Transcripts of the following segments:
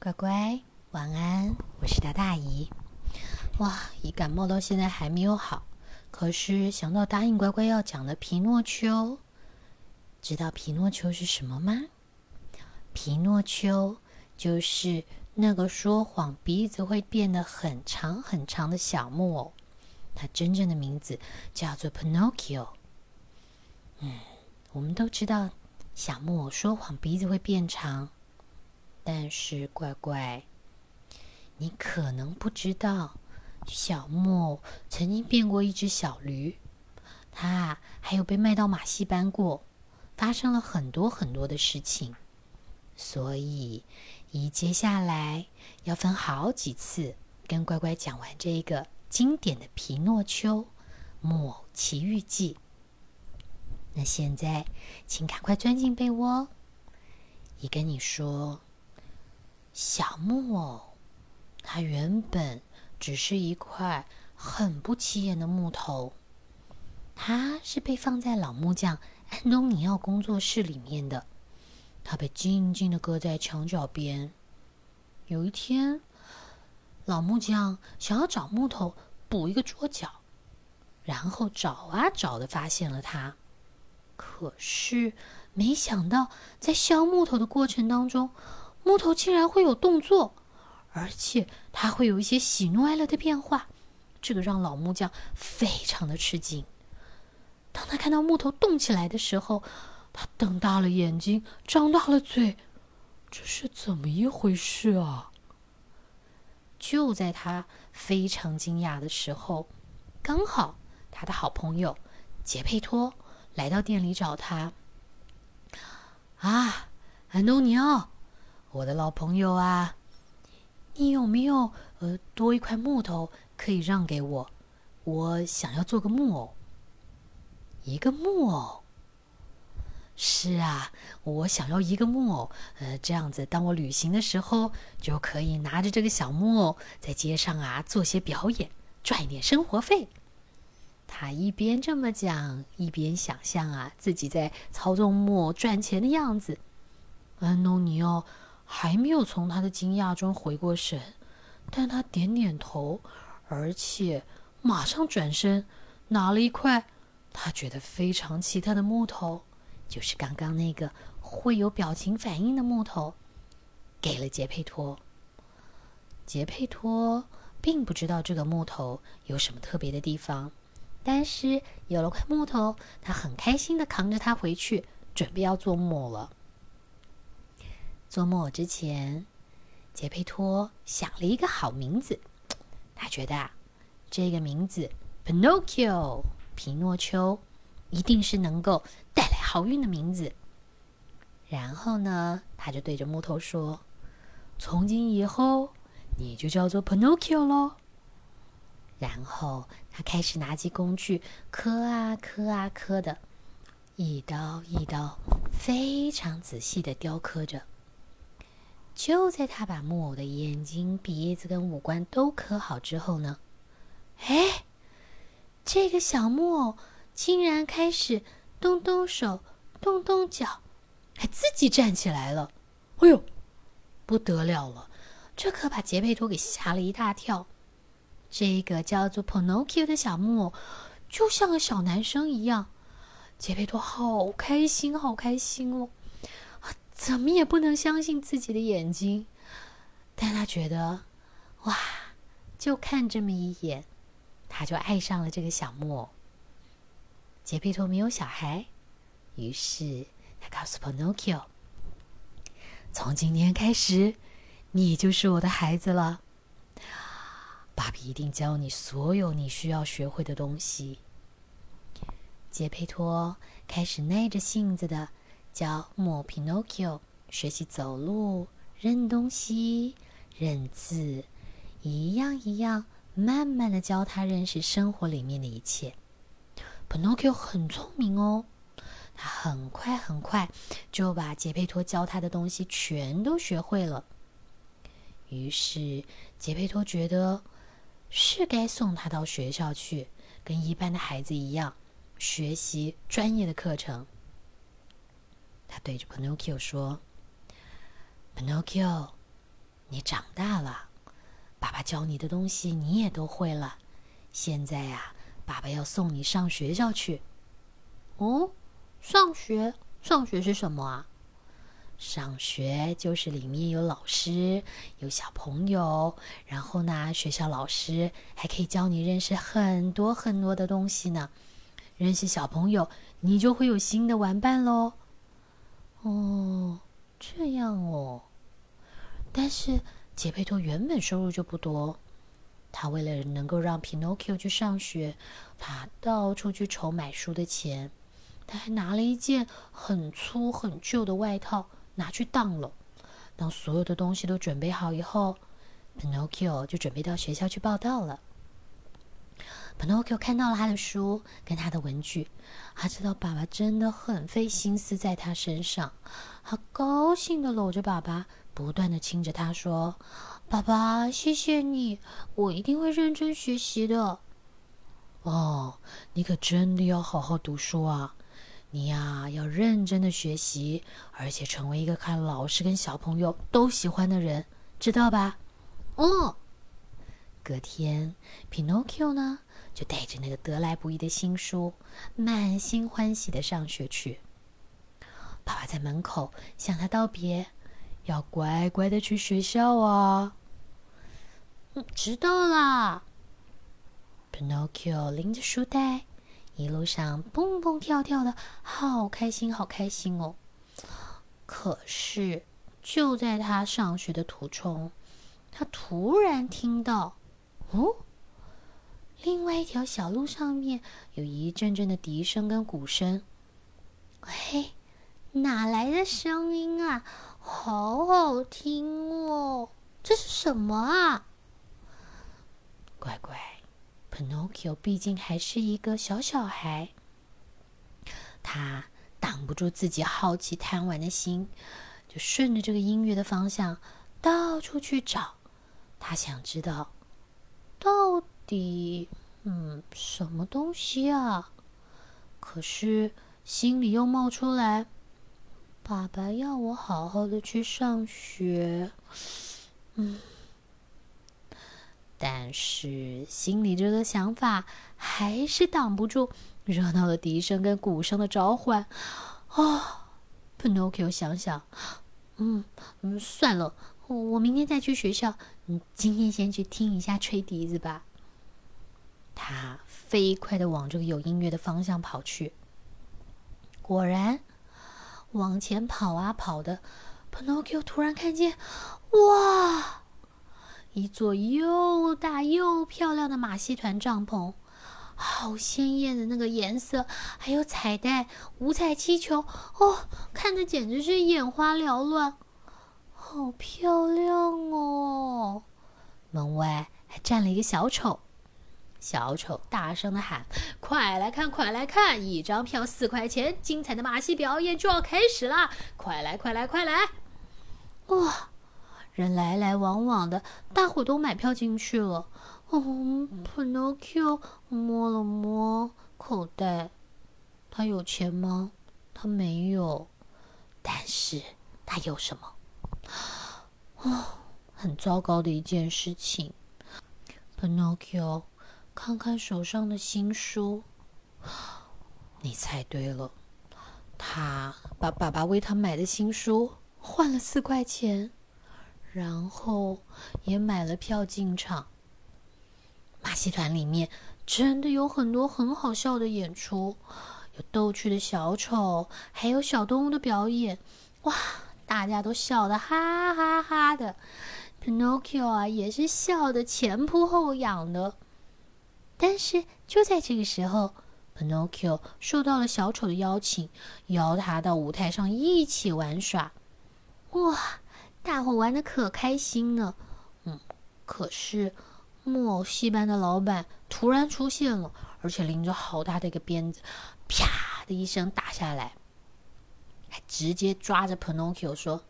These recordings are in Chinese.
乖乖，晚安，我是大大姨。哇，一感冒到现在还没有好，可是想到答应乖乖要讲的皮诺丘，知道皮诺丘是什么吗？皮诺丘就是那个说谎鼻子会变得很长很长的小木偶，它真正的名字叫做 Pinocchio。嗯，我们都知道小木偶说谎鼻子会变长。但是，乖乖，你可能不知道，小木偶曾经变过一只小驴，它还有被卖到马戏班过，发生了很多很多的事情。所以，一接下来要分好几次跟乖乖讲完这个经典的《皮诺丘木偶奇遇记》。那现在，请赶快钻进被窝，一跟你说。小木偶，它原本只是一块很不起眼的木头。它是被放在老木匠安东尼奥工作室里面的。它被静静的搁在墙角边。有一天，老木匠想要找木头补一个桌角，然后找啊找的发现了它。可是没想到，在削木头的过程当中。木头竟然会有动作，而且它会有一些喜怒哀乐的变化，这个让老木匠非常的吃惊。当他看到木头动起来的时候，他瞪大了眼睛，张大了嘴，这是怎么一回事啊？就在他非常惊讶的时候，刚好他的好朋友杰佩托来到店里找他。啊，安东尼奥。我的老朋友啊，你有没有呃多一块木头可以让给我？我想要做个木偶，一个木偶。是啊，我想要一个木偶，呃，这样子，当我旅行的时候，就可以拿着这个小木偶在街上啊做些表演，赚一点生活费。他一边这么讲，一边想象啊自己在操纵木偶赚钱的样子。安东尼奥。还没有从他的惊讶中回过神，但他点点头，而且马上转身拿了一块他觉得非常奇特的木头，就是刚刚那个会有表情反应的木头，给了杰佩托。杰佩托并不知道这个木头有什么特别的地方，但是有了块木头，他很开心的扛着它回去，准备要做木偶了。做木偶之前，杰佩托想了一个好名字。他觉得啊，这个名字 “Pinocchio” 皮诺丘一定是能够带来好运的名字。然后呢，他就对着木头说：“从今以后，你就叫做 Pinocchio 喽。”然后他开始拿起工具，刻啊刻啊刻的，一刀一刀，非常仔细的雕刻着。就在他把木偶的眼睛、鼻子跟五官都刻好之后呢，哎，这个小木偶竟然开始动动手、动动脚，还自己站起来了！哎呦，不得了了！这可把杰佩托给吓了一大跳。这个叫做 Pinocchio 的小木偶就像个小男生一样，杰佩托好开心，好开心哦！怎么也不能相信自己的眼睛，但他觉得，哇，就看这么一眼，他就爱上了这个小木偶。杰佩托没有小孩，于是他告诉 Pinocchio：“ 从今天开始，你就是我的孩子了。爸比一定教你所有你需要学会的东西。”杰佩托开始耐着性子的。教木偶 Pinocchio 学习走路、认东西、认字，一样一样，慢慢的教他认识生活里面的一切。Pinocchio 很聪明哦，他很快很快就把杰佩托教他的东西全都学会了。于是杰佩托觉得是该送他到学校去，跟一般的孩子一样学习专业的课程。他对着 Pinocchio 说：“Pinocchio，你长大了，爸爸教你的东西你也都会了。现在呀，爸爸要送你上学校去。哦，上学？上学是什么啊？上学就是里面有老师，有小朋友，然后呢，学校老师还可以教你认识很多很多的东西呢。认识小朋友，你就会有新的玩伴喽。哦，这样哦。但是杰佩托原本收入就不多，他为了能够让 Pinocchio 去上学，他到处去筹买书的钱。他还拿了一件很粗很旧的外套。拿去当了。当所有的东西都准备好以后，Pinocchio 就准备到学校去报道了。Pinocchio 看到了他的书跟他的文具，他知道爸爸真的很费心思在他身上。他高兴的搂着爸爸，不断的亲着他说：“爸爸，谢谢你，我一定会认真学习的。”哦，你可真的要好好读书啊！你呀，要认真的学习，而且成为一个看老师跟小朋友都喜欢的人，知道吧？哦。隔天，Pinocchio 呢，就带着那个得来不易的新书，满心欢喜的上学去。爸爸在门口向他道别，要乖乖的去学校啊。嗯，知道啦。Pinocchio 拎着书袋。一路上蹦蹦跳跳的，好开心，好开心哦！可是就在他上学的途中，他突然听到，哦，另外一条小路上面有一阵阵的笛声跟鼓声。嘿，哪来的声音啊？好好听哦！这是什么啊？乖乖。Pinocchio 毕竟还是一个小小孩，他挡不住自己好奇贪玩的心，就顺着这个音乐的方向到处去找。他想知道，底嗯什么东西啊？可是心里又冒出来，爸爸要我好好的去上学，嗯。但是心里这个想法还是挡不住热闹的笛声跟鼓声的召唤。啊，Pinocchio 想想，嗯嗯，算了，我明天再去学校。嗯，今天先去听一下吹笛子吧。他飞快的往这个有音乐的方向跑去。果然，往前跑啊跑的，Pinocchio 突然看见，哇！一座又大又漂亮的马戏团帐篷，好鲜艳的那个颜色，还有彩带、五彩气球，哦，看的简直是眼花缭乱，好漂亮哦！门外还站了一个小丑，小丑大声的喊：“快来看，快来看，一张票四块钱，精彩的马戏表演就要开始啦！快来，快来，快来！”哇！人来来往往的，大伙都买票进去了。嗯，Pinocchio 摸了摸口袋，他有钱吗？他没有，但是他有什么？哦，很糟糕的一件事情。Pinocchio 看看手上的新书，你猜对了，他把爸爸为他买的新书换了四块钱。然后也买了票进场。马戏团里面真的有很多很好笑的演出，有逗趣的小丑，还有小动物的表演。哇，大家都笑得哈哈哈的。Pinocchio 啊，也是笑得前扑后仰的。但是就在这个时候，Pinocchio 受到了小丑的邀请，邀他到舞台上一起玩耍。哇！大伙玩的可开心了，嗯，可是木偶戏班的老板突然出现了，而且拎着好大的一个鞭子，啪的一声打下来，还直接抓着 Pinocchio 说：“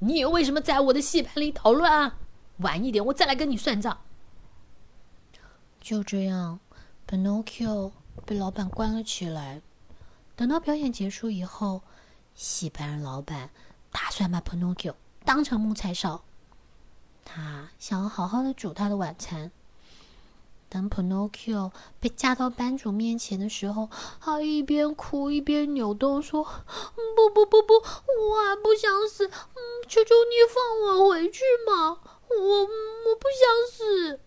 你为什么在我的戏班里捣乱啊？晚一点我再来跟你算账。”就这样，Pinocchio 被老板关了起来。等到表演结束以后，戏班老板打算把 Pinocchio。当成木材烧，他想要好好的煮他的晚餐。当 Pinocchio 被架到班主面前的时候，他一边哭一边扭动，说：“不不不不，我还不想死！嗯，求求你放我回去嘛！我我不想死。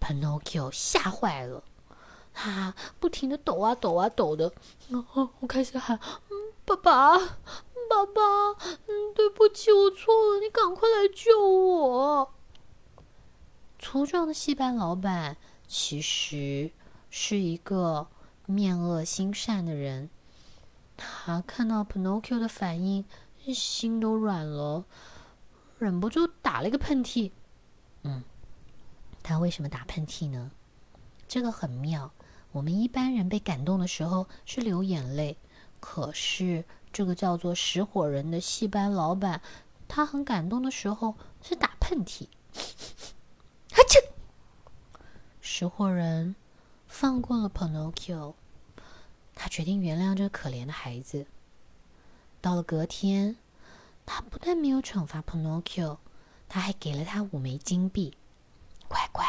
”Pinocchio 吓坏了，他不停的抖啊抖啊抖的，然后我开始喊：“，爸爸，爸爸，嗯，对不起，我错了，你赶快来救我！”粗壮的戏班老板其实是一个面恶心善的人。他看到 Pinocchio 的反应，心都软了，忍不住打了一个喷嚏。嗯，他为什么打喷嚏呢？这个很妙。我们一般人被感动的时候是流眼泪，可是这个叫做石火人的戏班老板，他很感动的时候是打喷嚏。哈切！识货人放过了 Pinocchio，他决定原谅这个可怜的孩子。到了隔天，他不但没有惩罚 Pinocchio，他还给了他五枚金币。乖乖，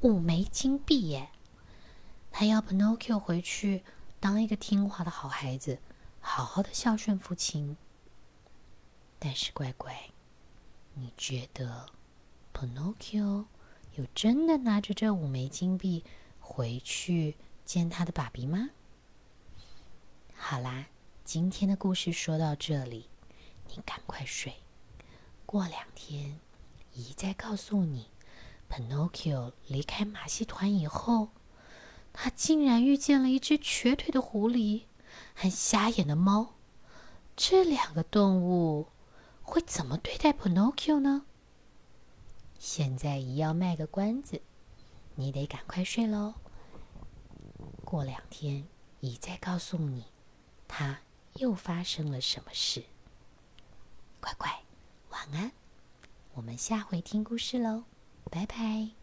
五枚金币耶！他要 Pinocchio 回去当一个听话的好孩子，好好的孝顺父亲。但是乖乖，你觉得 Pinocchio？有真的拿着这五枚金币回去见他的爸比吗？好啦，今天的故事说到这里，你赶快睡。过两天，姨再告诉你，Pinocchio 离开马戏团以后，他竟然遇见了一只瘸腿的狐狸和瞎眼的猫。这两个动物会怎么对待 Pinocchio 呢？现在姨要卖个关子，你得赶快睡喽。过两天姨再告诉你，他又发生了什么事。乖乖，晚安，我们下回听故事喽，拜拜。